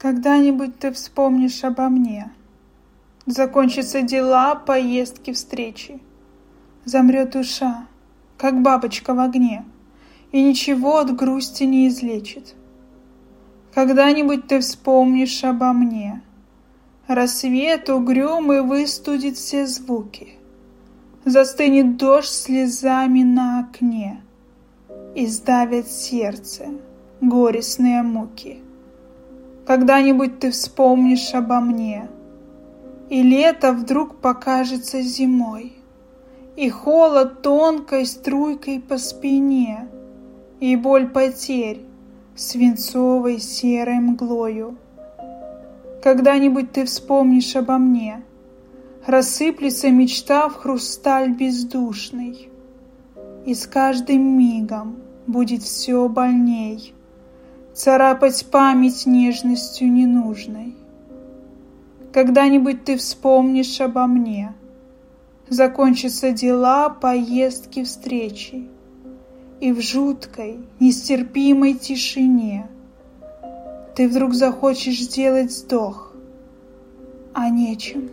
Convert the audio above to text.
Когда-нибудь ты вспомнишь обо мне. Закончатся дела, поездки, встречи. Замрет душа, как бабочка в огне, И ничего от грусти не излечит. Когда-нибудь ты вспомнишь обо мне. Рассвет угрюмый выстудит все звуки. Застынет дождь слезами на окне И сдавит сердце горестные муки. Когда-нибудь ты вспомнишь обо мне, И лето вдруг покажется зимой, И холод тонкой струйкой по спине, И боль потерь свинцовой серой мглою. Когда-нибудь ты вспомнишь обо мне, Рассыплется мечта в хрусталь бездушный, И с каждым мигом будет все больней — царапать память нежностью ненужной. Когда-нибудь ты вспомнишь обо мне, Закончатся дела, поездки, встречи, И в жуткой, нестерпимой тишине Ты вдруг захочешь сделать вздох, а нечем.